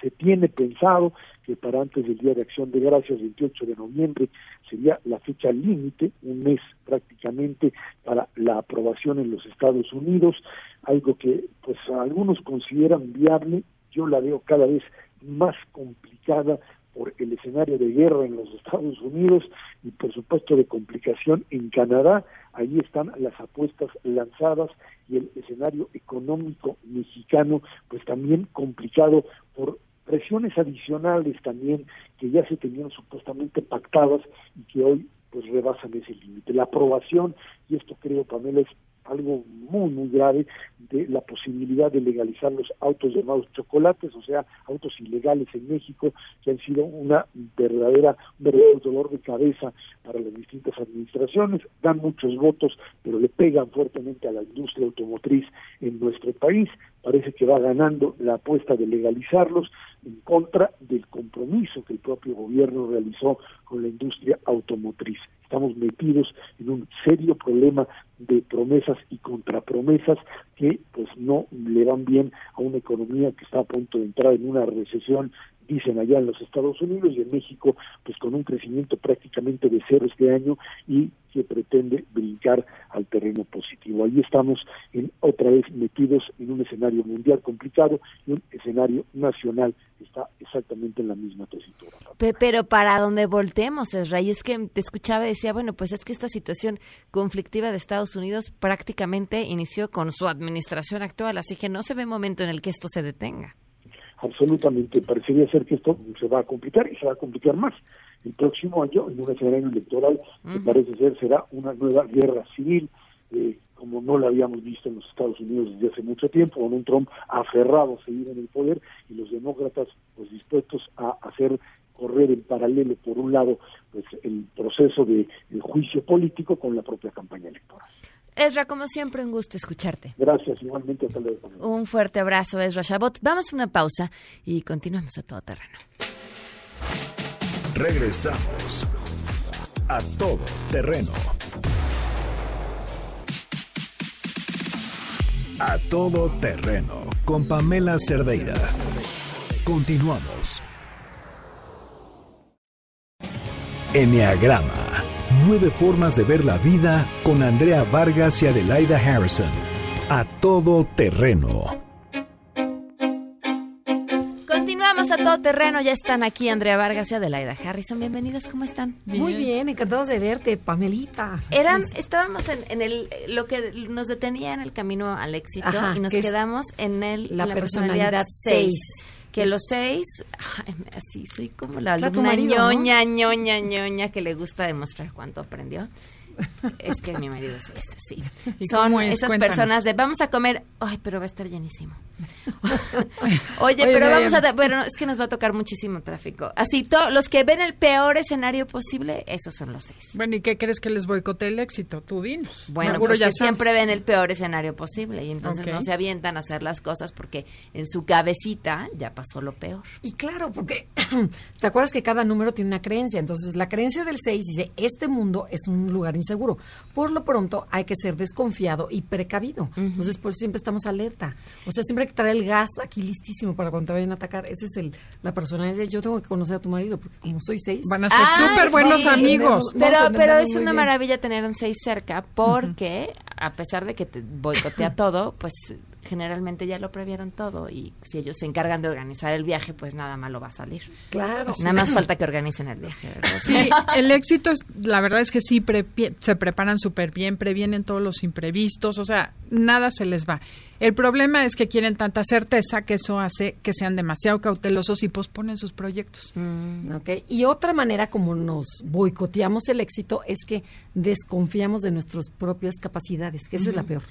Se tiene pensado que para antes del Día de Acción de Gracias, 28 de noviembre, sería la fecha límite, un mes prácticamente para la aprobación en los Estados Unidos, algo que pues algunos consideran viable, yo la veo cada vez más complicada por el escenario de guerra en los Estados Unidos y por supuesto de complicación en Canadá. Ahí están las apuestas lanzadas y el escenario económico mexicano pues también complicado por presiones adicionales también que ya se tenían supuestamente pactadas y que hoy pues rebasan ese límite. La aprobación, y esto creo Pamela es algo muy muy grave de la posibilidad de legalizar los autos llamados chocolates, o sea, autos ilegales en México que han sido una verdadera un verdadero dolor de cabeza para las distintas administraciones, dan muchos votos, pero le pegan fuertemente a la industria automotriz en nuestro país. Parece que va ganando la apuesta de legalizarlos en contra del compromiso que el propio gobierno realizó con la industria automotriz. Estamos metidos en un serio problema de promesas y contrapromesas que pues no le van bien a una economía que está a punto de entrar en una recesión dicen allá en los Estados Unidos y en México, pues con un crecimiento prácticamente de cero este año y que pretende brincar al terreno positivo. Ahí estamos en, otra vez metidos en un escenario mundial complicado y un escenario nacional que está exactamente en la misma tesitura. Pero para donde voltemos, Esray, es que te escuchaba y decía, bueno, pues es que esta situación conflictiva de Estados Unidos prácticamente inició con su administración actual, así que no se ve momento en el que esto se detenga absolutamente parecería ser que esto se va a complicar y se va a complicar más. El próximo año, en un escenario electoral, me parece ser será una nueva guerra civil, eh, como no la habíamos visto en los Estados Unidos desde hace mucho tiempo, con un Trump aferrado a seguir en el poder y los demócratas pues dispuestos a hacer correr en paralelo, por un lado, pues el proceso de el juicio político con la propia campaña electoral. Ezra, como siempre, un gusto escucharte. Gracias, igualmente. Hasta Un fuerte abrazo, Ezra Shabot. Vamos a una pausa y continuamos a todo terreno. Regresamos a todo terreno. A todo terreno con Pamela Cerdeira. Continuamos. Enneagrama Nueve formas de ver la vida con Andrea Vargas y Adelaida Harrison. A todo terreno. Continuamos a todo terreno. Ya están aquí Andrea Vargas y Adelaida Harrison. Bienvenidas, ¿cómo están? Muy bien, encantados de verte, Pamelita. Eran, estábamos en, el lo que nos detenía en el camino al éxito y nos quedamos en el la, personalidad 6 que los seis, así soy como la alumna ñoña, ñoña, ñoña, que le gusta demostrar cuánto aprendió. Es que mi marido es así. Son esas personas de vamos a comer, ay, pero va a estar llenísimo. Oye, pero vamos a, bueno, es que nos va a tocar muchísimo tráfico. Así, todos los que ven el peor escenario posible, esos son los seis. Bueno, ¿y qué crees que les boicote el éxito? Tú dinos. Bueno, Seguro pues ya siempre ven el peor escenario posible y entonces no se avientan a hacer las cosas porque en su cabecita ya pasó lo peor. Y claro, porque te acuerdas que cada número tiene una creencia, entonces la creencia del seis dice, este mundo es un lugar inseguro. Por lo pronto hay que ser desconfiado y precavido. Entonces, por eso siempre estamos alerta. O sea, siempre que traer el gas aquí listísimo para cuando te vayan a atacar. Esa es el, la personalidad. Yo tengo que conocer a tu marido porque como soy seis. Van a ser súper buenos amigos. Pero, pero es una maravilla tener un seis cerca porque a pesar de que te boicotea todo, pues generalmente ya lo previeron todo y si ellos se encargan de organizar el viaje, pues nada malo va a salir. Claro. Nada más falta que organicen el viaje. Sí, el éxito, es, la verdad es que sí, se preparan súper bien, previenen todos los imprevistos, o sea, nada se les va. El problema es que quieren tanta certeza que eso hace que sean demasiado cautelosos y posponen sus proyectos. Mm, okay. Y otra manera como nos boicoteamos el éxito es que desconfiamos de nuestras propias capacidades, que esa es la peor.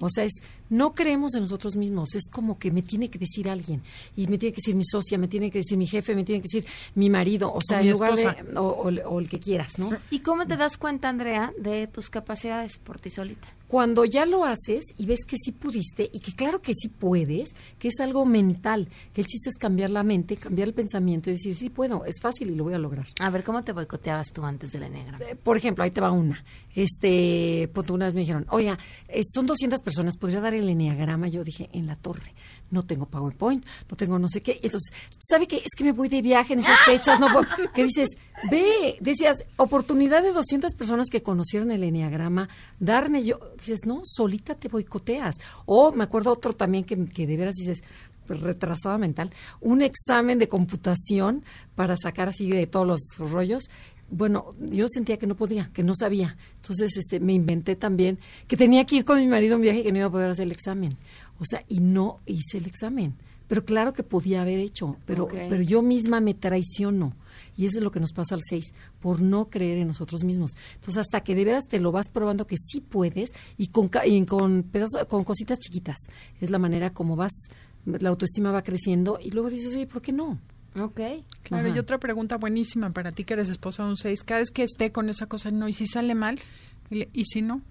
O sea, es no creemos en nosotros mismos, es como que me tiene que decir alguien y me tiene que decir mi socia, me tiene que decir mi jefe, me tiene que decir mi marido, o sea, en lugar de o, el que quieras, ¿no? ¿Y cómo te das cuenta, Andrea, de tus capacidades por ti solita? Cuando ya lo haces y ves que sí pudiste y que claro que sí puedes, que es algo mental, que el chiste es cambiar la mente, cambiar el pensamiento y decir, sí puedo, es fácil y lo voy a lograr. A ver, ¿cómo te boicoteabas tú antes de la negra? Eh, por ejemplo, ahí te va una. Este, pues una vez me dijeron, oiga, eh, son 200 personas, ¿podría dar el enneagrama? Yo dije, en la torre no tengo PowerPoint, no tengo no sé qué. Entonces, ¿sabe qué? Es que me voy de viaje en esas fechas, no ¿Qué dices? Ve, decías, oportunidad de 200 personas que conocieron el enneagrama, darme yo, dices, no, solita te boicoteas. O me acuerdo otro también que, que de veras dices, pues, retrasada mental, un examen de computación para sacar así de todos los rollos bueno, yo sentía que no podía, que no sabía. Entonces, este, me inventé también que tenía que ir con mi marido a un viaje y que no iba a poder hacer el examen. O sea, y no hice el examen. Pero claro que podía haber hecho, pero, pero yo misma me traiciono. Y eso es lo que nos pasa al 6, por no creer en nosotros mismos. Entonces, hasta que de veras te lo vas probando que sí puedes y con, y con, pedazos, con cositas chiquitas. Es la manera como vas, la autoestima va creciendo y luego dices, oye, ¿por qué no? Ok. Claro, y otra pregunta buenísima para ti que eres esposa de un 6. Cada vez que esté con esa cosa, no, y si sale mal, y si no,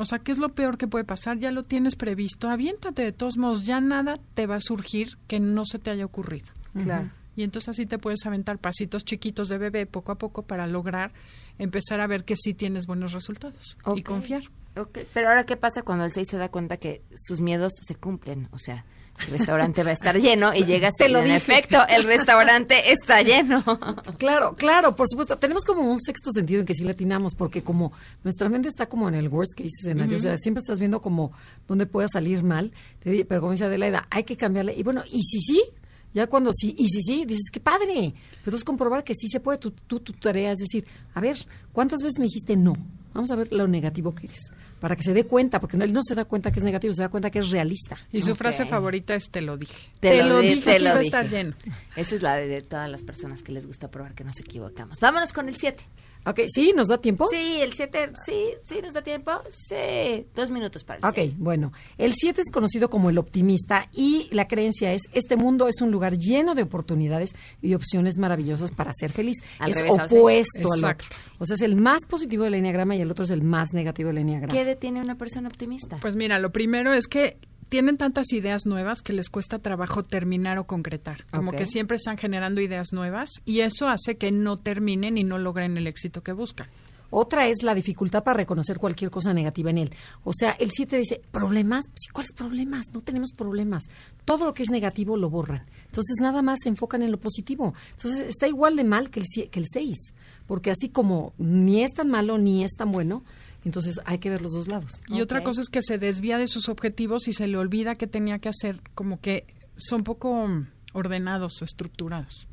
o sea, ¿qué es lo peor que puede pasar? Ya lo tienes previsto. Aviéntate de todos modos, ya nada te va a surgir que no se te haya ocurrido. Claro. Y entonces así te puedes aventar pasitos chiquitos de bebé poco a poco para lograr empezar a ver que sí tienes buenos resultados y confiar. Ok, Pero ahora, ¿qué pasa cuando el 6 se da cuenta que sus miedos se cumplen? O sea, el restaurante va a estar lleno y llegas Te y lo en dije. efecto, el restaurante está lleno. Claro, claro, por supuesto. Tenemos como un sexto sentido en que sí latinamos, porque como nuestra mente está como en el worst case escenario, Ujú. o sea, siempre estás viendo como dónde pueda salir mal, pero como dice Adelaida, hay que cambiarle. Y bueno, y si sí, ya cuando sí, y si sí, dices, qué padre. Pero entonces comprobar que sí se puede, tu, tu, tu tarea es decir, a ver, ¿cuántas veces me dijiste no? Vamos a ver lo negativo que eres, para que se dé cuenta, porque no, él no se da cuenta que es negativo, se da cuenta que es realista. Y su frase favorita es te lo dije. Te, lo, di- dije te lo dije. estar lleno. Esa es la de, de todas las personas que les gusta probar que nos equivocamos. Vámonos con el 7. Ok, ¿sí? ¿Nos da tiempo? Sí, el 7, sí, sí, nos da tiempo. Sí, dos minutos para el Ok, siete. bueno. El 7 es conocido como el optimista y la creencia es, este mundo es un lugar lleno de oportunidades y opciones maravillosas para ser feliz. Al es revés al opuesto al Exacto. otro. O sea, es el más positivo del enneagrama y el otro es el más negativo del enneagrama. ¿Qué detiene a una persona optimista? Pues mira, lo primero es que tienen tantas ideas nuevas que les cuesta trabajo terminar o concretar. Como que siempre están generando ideas nuevas y eso hace que no terminen y no logren el éxito que buscan. Otra es la dificultad para reconocer cualquier cosa negativa en él. O sea, el 7 dice, ¿problemas? Sí, ¿Cuáles problemas? No tenemos problemas. Todo lo que es negativo lo borran. Entonces, nada más se enfocan en lo positivo. Entonces, está igual de mal que el, que el 6. Porque así como ni es tan malo ni es tan bueno, entonces hay que ver los dos lados. Y otra cosa es que se desvía de sus objetivos y se le olvida que tenía que hacer, como que son poco ordenados o estructurados.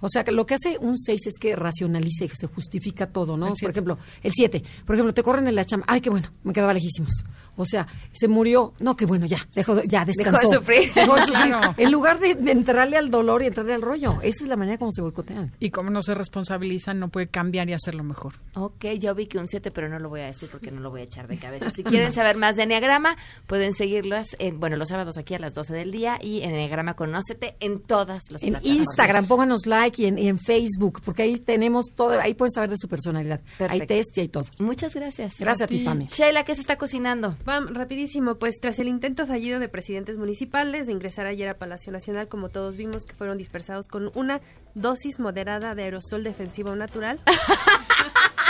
O sea, que lo que hace un 6 es que racionalice, que se justifica todo, ¿no? Por ejemplo, el 7. Por ejemplo, te corren en la chamba. Ay, qué bueno, me quedaba lejísimos. O sea, se murió. No, qué bueno, ya, dejó, de- ya, descansó. de sufrir. Dejó de sufrir. Claro. En lugar de entrarle al dolor y entrarle al rollo. Esa es la manera como se boicotean. Y como no se responsabilizan, no puede cambiar y hacerlo mejor. Ok, yo vi que un 7, pero no lo voy a decir porque no lo voy a echar de cabeza. Si quieren saber más de Enneagrama, pueden seguirlas, en, bueno, los sábados aquí a las 12 del día y en Enneagrama Conócete en todas las En plataformas. Instagram, pónganos like y en, y en Facebook, porque ahí tenemos todo, ahí pueden saber de su personalidad. Hay Perfecto. test y hay todo. Muchas gracias. Gracias a ti, Pame. Sheila, ¿qué se está cocinando? Pam, rapidísimo, pues tras el intento fallido de presidentes municipales de ingresar ayer a Palacio Nacional, como todos vimos que fueron dispersados con una dosis moderada de aerosol defensivo natural.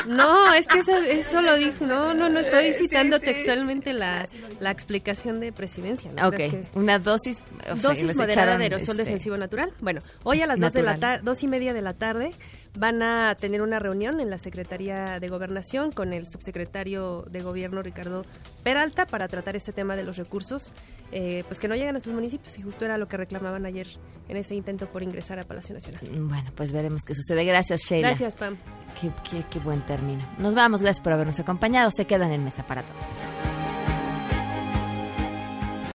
No, es que eso, eso lo dijo, no, no, no estoy citando textualmente la, la explicación de presidencia. ¿no Ok, que- una dosis. o dosis moderada de aerosol este, defensivo natural. Bueno, hoy a las dos de la tarde, dos y media de la tarde, van a tener una reunión en la Secretaría de Gobernación con el subsecretario de Gobierno Ricardo Peralta para tratar este tema de los recursos, eh, pues que no llegan a sus municipios y justo era lo que reclamaban ayer en ese intento por ingresar a Palacio Nacional. Bueno, pues veremos qué sucede. Gracias, Sheila. Gracias, Pam. Qué, qué, qué buen término. Nos vamos, gracias por habernos acompañado. Se quedan en Mesa para Todos.